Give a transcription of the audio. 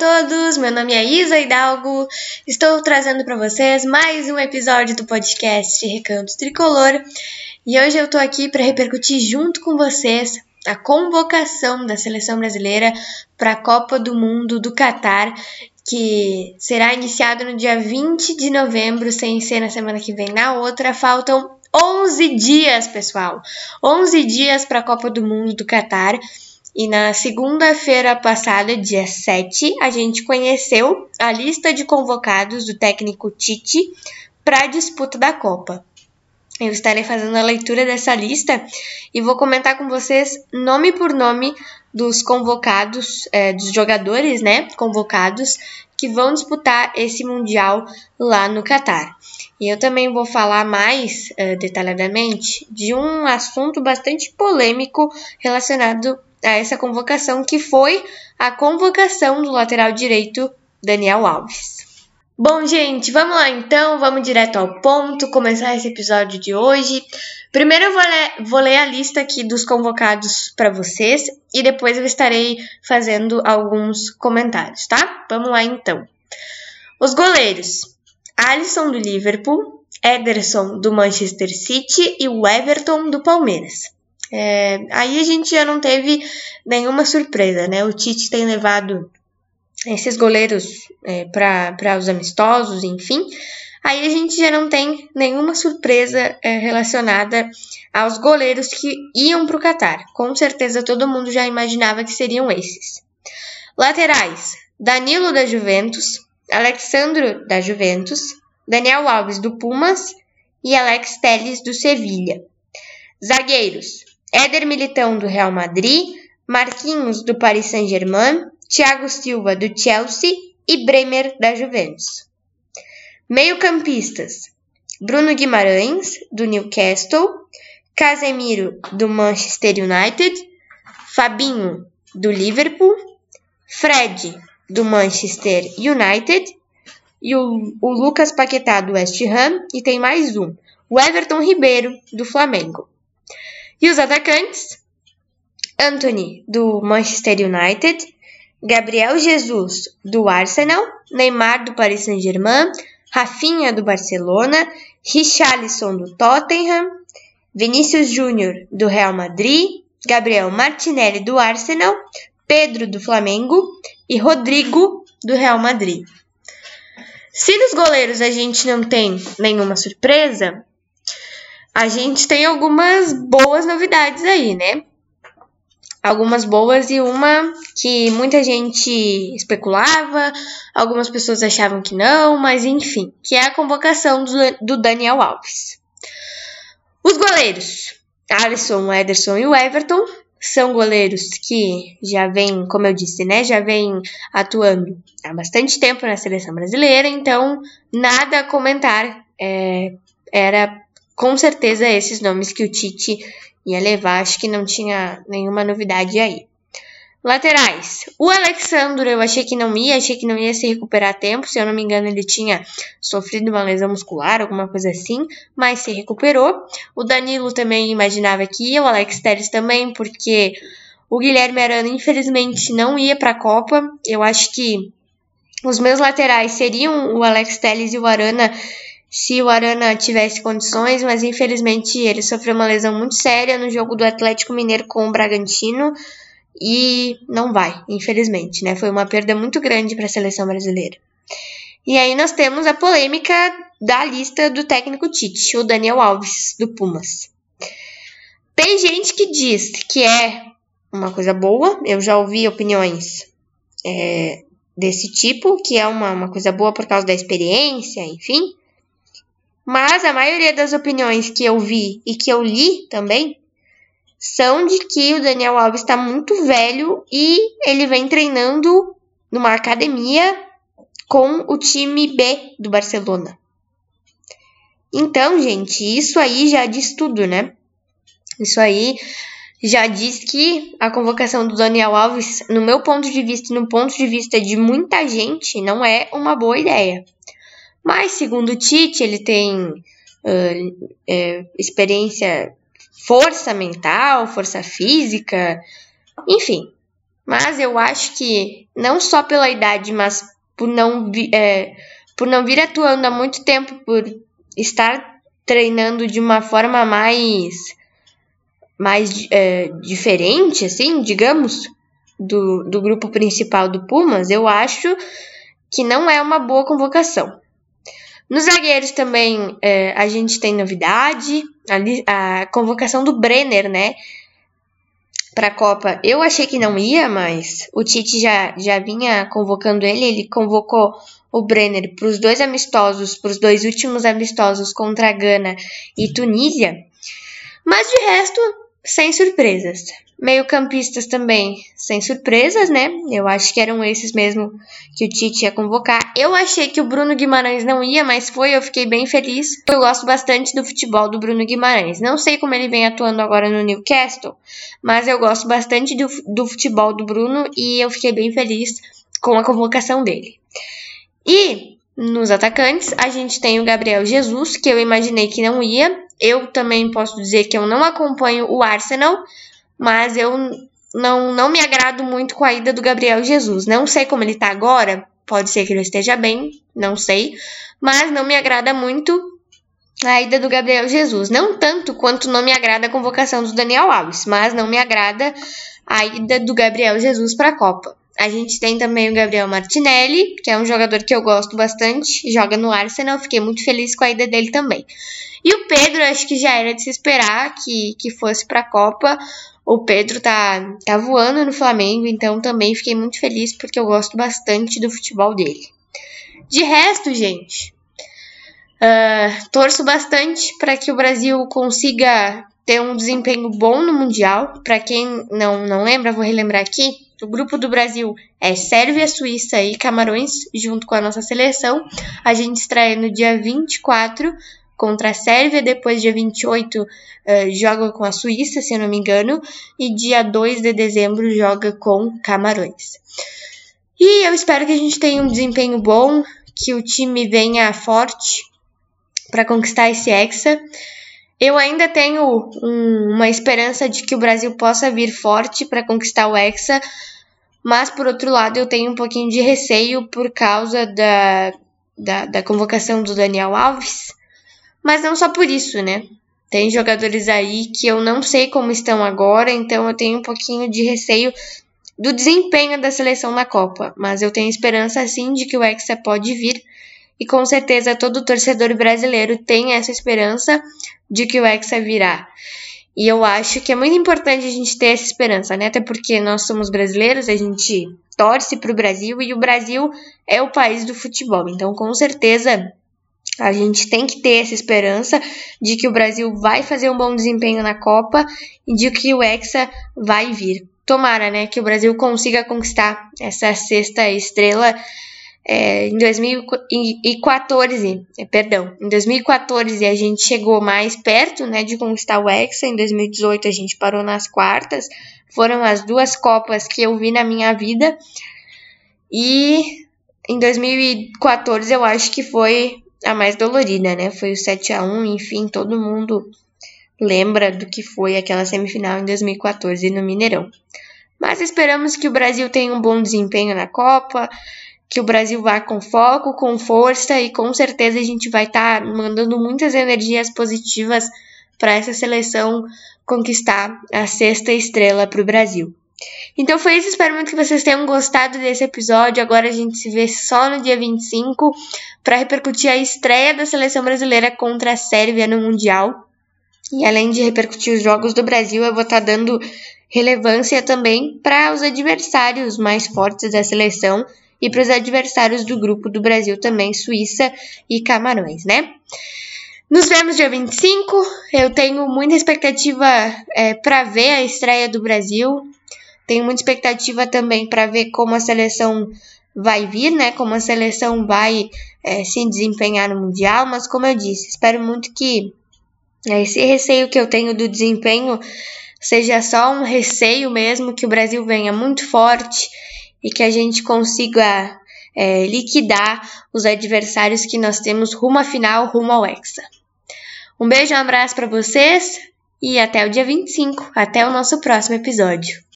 todos, meu nome é Isa Hidalgo, estou trazendo para vocês mais um episódio do podcast Recanto Tricolor e hoje eu estou aqui para repercutir junto com vocês a convocação da seleção brasileira para a Copa do Mundo do Catar, que será iniciado no dia 20 de novembro, sem ser na semana que vem. Na outra, faltam 11 dias, pessoal! 11 dias para a Copa do Mundo do Catar. E na segunda-feira passada, dia 7, a gente conheceu a lista de convocados do técnico Tite para a disputa da Copa. Eu estarei fazendo a leitura dessa lista e vou comentar com vocês nome por nome dos convocados, é, dos jogadores, né, convocados que vão disputar esse mundial lá no Catar. E eu também vou falar mais é, detalhadamente de um assunto bastante polêmico relacionado a essa convocação, que foi a convocação do lateral direito Daniel Alves. Bom, gente, vamos lá então, vamos direto ao ponto, começar esse episódio de hoje. Primeiro eu vou ler, vou ler a lista aqui dos convocados para vocês e depois eu estarei fazendo alguns comentários, tá? Vamos lá então. Os goleiros: Alisson do Liverpool, Ederson do Manchester City e o Everton do Palmeiras. É, aí a gente já não teve nenhuma surpresa, né? O Tite tem levado esses goleiros é, para os amistosos, enfim. Aí a gente já não tem nenhuma surpresa é, relacionada aos goleiros que iam para o Catar. Com certeza todo mundo já imaginava que seriam esses. Laterais: Danilo da Juventus, Alexandro da Juventus, Daniel Alves do Pumas e Alex Telles do Sevilha. Zagueiros: Éder Militão do Real Madrid, Marquinhos do Paris Saint-Germain, Thiago Silva do Chelsea e Bremer da Juventus. Meio-campistas: Bruno Guimarães do Newcastle, Casemiro do Manchester United, Fabinho do Liverpool, Fred do Manchester United e o, o Lucas Paquetá do West Ham e tem mais um, o Everton Ribeiro do Flamengo. E os atacantes? Anthony, do Manchester United, Gabriel Jesus, do Arsenal, Neymar, do Paris Saint-Germain, Rafinha, do Barcelona, Richarlison, do Tottenham, Vinícius Júnior, do Real Madrid, Gabriel Martinelli, do Arsenal, Pedro, do Flamengo. E Rodrigo, do Real Madrid. Se nos goleiros a gente não tem nenhuma surpresa, a gente tem algumas boas novidades aí, né? Algumas boas e uma que muita gente especulava, algumas pessoas achavam que não, mas enfim, que é a convocação do, Daniel Alves. Os goleiros, Alisson, Ederson e o Everton, são goleiros que já vêm, como eu disse, né, já vêm atuando há bastante tempo na seleção brasileira, então nada a comentar. É, era com certeza esses nomes que o Tite ia levar, acho que não tinha nenhuma novidade aí. Laterais. O Alexandre eu achei que não ia, achei que não ia se recuperar a tempo. Se eu não me engano, ele tinha sofrido uma lesão muscular, alguma coisa assim, mas se recuperou. O Danilo também imaginava que ia, o Alex Telles também, porque o Guilherme Arana, infelizmente, não ia para a Copa. Eu acho que os meus laterais seriam o Alex Telles e o Arana se o Arana tivesse condições, mas infelizmente ele sofreu uma lesão muito séria no jogo do Atlético Mineiro com o Bragantino e não vai, infelizmente, né? Foi uma perda muito grande para a seleção brasileira. E aí nós temos a polêmica da lista do técnico Tite, o Daniel Alves do Pumas. Tem gente que diz que é uma coisa boa, eu já ouvi opiniões é, desse tipo, que é uma, uma coisa boa por causa da experiência, enfim. Mas a maioria das opiniões que eu vi e que eu li também são de que o Daniel Alves está muito velho e ele vem treinando numa academia com o time B do Barcelona. Então, gente, isso aí já diz tudo, né? Isso aí já diz que a convocação do Daniel Alves, no meu ponto de vista e no ponto de vista de muita gente, não é uma boa ideia. Mas, segundo o Tite, ele tem uh, é, experiência, força mental, força física, enfim. Mas eu acho que não só pela idade, mas por não, é, por não vir atuando há muito tempo, por estar treinando de uma forma mais mais é, diferente, assim, digamos, do, do grupo principal do Pumas, eu acho que não é uma boa convocação. Nos zagueiros também é, a gente tem novidade, a, a convocação do Brenner, né? Para a Copa. Eu achei que não ia, mas o Tite já, já vinha convocando ele. Ele convocou o Brenner para os dois amistosos, para os dois últimos amistosos contra a Gana e Tunísia. Mas de resto, sem surpresas. Meio-campistas também sem surpresas, né? Eu acho que eram esses mesmo que o Tite ia convocar. Eu achei que o Bruno Guimarães não ia, mas foi, eu fiquei bem feliz. Eu gosto bastante do futebol do Bruno Guimarães. Não sei como ele vem atuando agora no Newcastle, mas eu gosto bastante do, do futebol do Bruno e eu fiquei bem feliz com a convocação dele. E nos atacantes, a gente tem o Gabriel Jesus, que eu imaginei que não ia. Eu também posso dizer que eu não acompanho o Arsenal, mas eu não, não me agrado muito com a ida do Gabriel Jesus. Não sei como ele tá agora, pode ser que ele esteja bem, não sei, mas não me agrada muito a ida do Gabriel Jesus. Não tanto quanto não me agrada a convocação do Daniel Alves, mas não me agrada a ida do Gabriel Jesus para a Copa. A gente tem também o Gabriel Martinelli, que é um jogador que eu gosto bastante, joga no Arsenal, fiquei muito feliz com a ida dele também. E o Pedro, acho que já era de se esperar que, que fosse para a Copa. O Pedro tá, tá voando no Flamengo, então também fiquei muito feliz porque eu gosto bastante do futebol dele. De resto, gente, uh, torço bastante para que o Brasil consiga ter um desempenho bom no Mundial. Para quem não, não lembra, vou relembrar aqui. O grupo do Brasil é Sérvia, Suíça e Camarões, junto com a nossa seleção. A gente estreia no dia 24 contra a Sérvia, depois dia 28 uh, eh, joga com a Suíça, se eu não me engano, e dia 2 de dezembro joga com Camarões. E eu espero que a gente tenha um desempenho bom, que o time venha forte para conquistar esse Hexa. Eu ainda tenho um, uma esperança de que o Brasil possa vir forte para conquistar o Hexa, mas por outro lado eu tenho um pouquinho de receio por causa da, da, da convocação do Daniel Alves, mas não só por isso, né? Tem jogadores aí que eu não sei como estão agora, então eu tenho um pouquinho de receio do desempenho da seleção na Copa, mas eu tenho esperança sim de que o Hexa pode vir. E com certeza todo torcedor brasileiro tem essa esperança de que o Hexa virá. E eu acho que é muito importante a gente ter essa esperança, né? Até porque nós somos brasileiros, a gente torce para o Brasil e o Brasil é o país do futebol. Então, com certeza, a gente tem que ter essa esperança de que o Brasil vai fazer um bom desempenho na Copa e de que o Hexa vai vir. Tomara, né, que o Brasil consiga conquistar essa sexta estrela é, em 2014, é, perdão, em 2014 a gente chegou mais perto, né, de conquistar o Hexa, em 2018 a gente parou nas quartas, foram as duas copas que eu vi na minha vida, e em 2014 eu acho que foi a mais dolorida, né, foi o 7 a 1 enfim, todo mundo lembra do que foi aquela semifinal em 2014 no Mineirão. Mas esperamos que o Brasil tenha um bom desempenho na Copa, que o Brasil vá com foco, com força e com certeza a gente vai estar tá mandando muitas energias positivas para essa seleção conquistar a sexta estrela para o Brasil. Então foi isso, espero muito que vocês tenham gostado desse episódio. Agora a gente se vê só no dia 25 para repercutir a estreia da seleção brasileira contra a Sérvia no Mundial. E além de repercutir os jogos do Brasil, eu vou estar tá dando relevância também para os adversários mais fortes da seleção e para os adversários do grupo do Brasil também, Suíça e Camarões, né? Nos vemos dia 25. Eu tenho muita expectativa é, para ver a estreia do Brasil. Tenho muita expectativa também para ver como a seleção vai vir, né? Como a seleção vai é, se desempenhar no Mundial. Mas, como eu disse, espero muito que é, esse receio que eu tenho do desempenho seja só um receio mesmo, que o Brasil venha muito forte e que a gente consiga é, liquidar os adversários que nós temos rumo à final, rumo ao Hexa. Um beijo, um abraço para vocês e até o dia 25, até o nosso próximo episódio.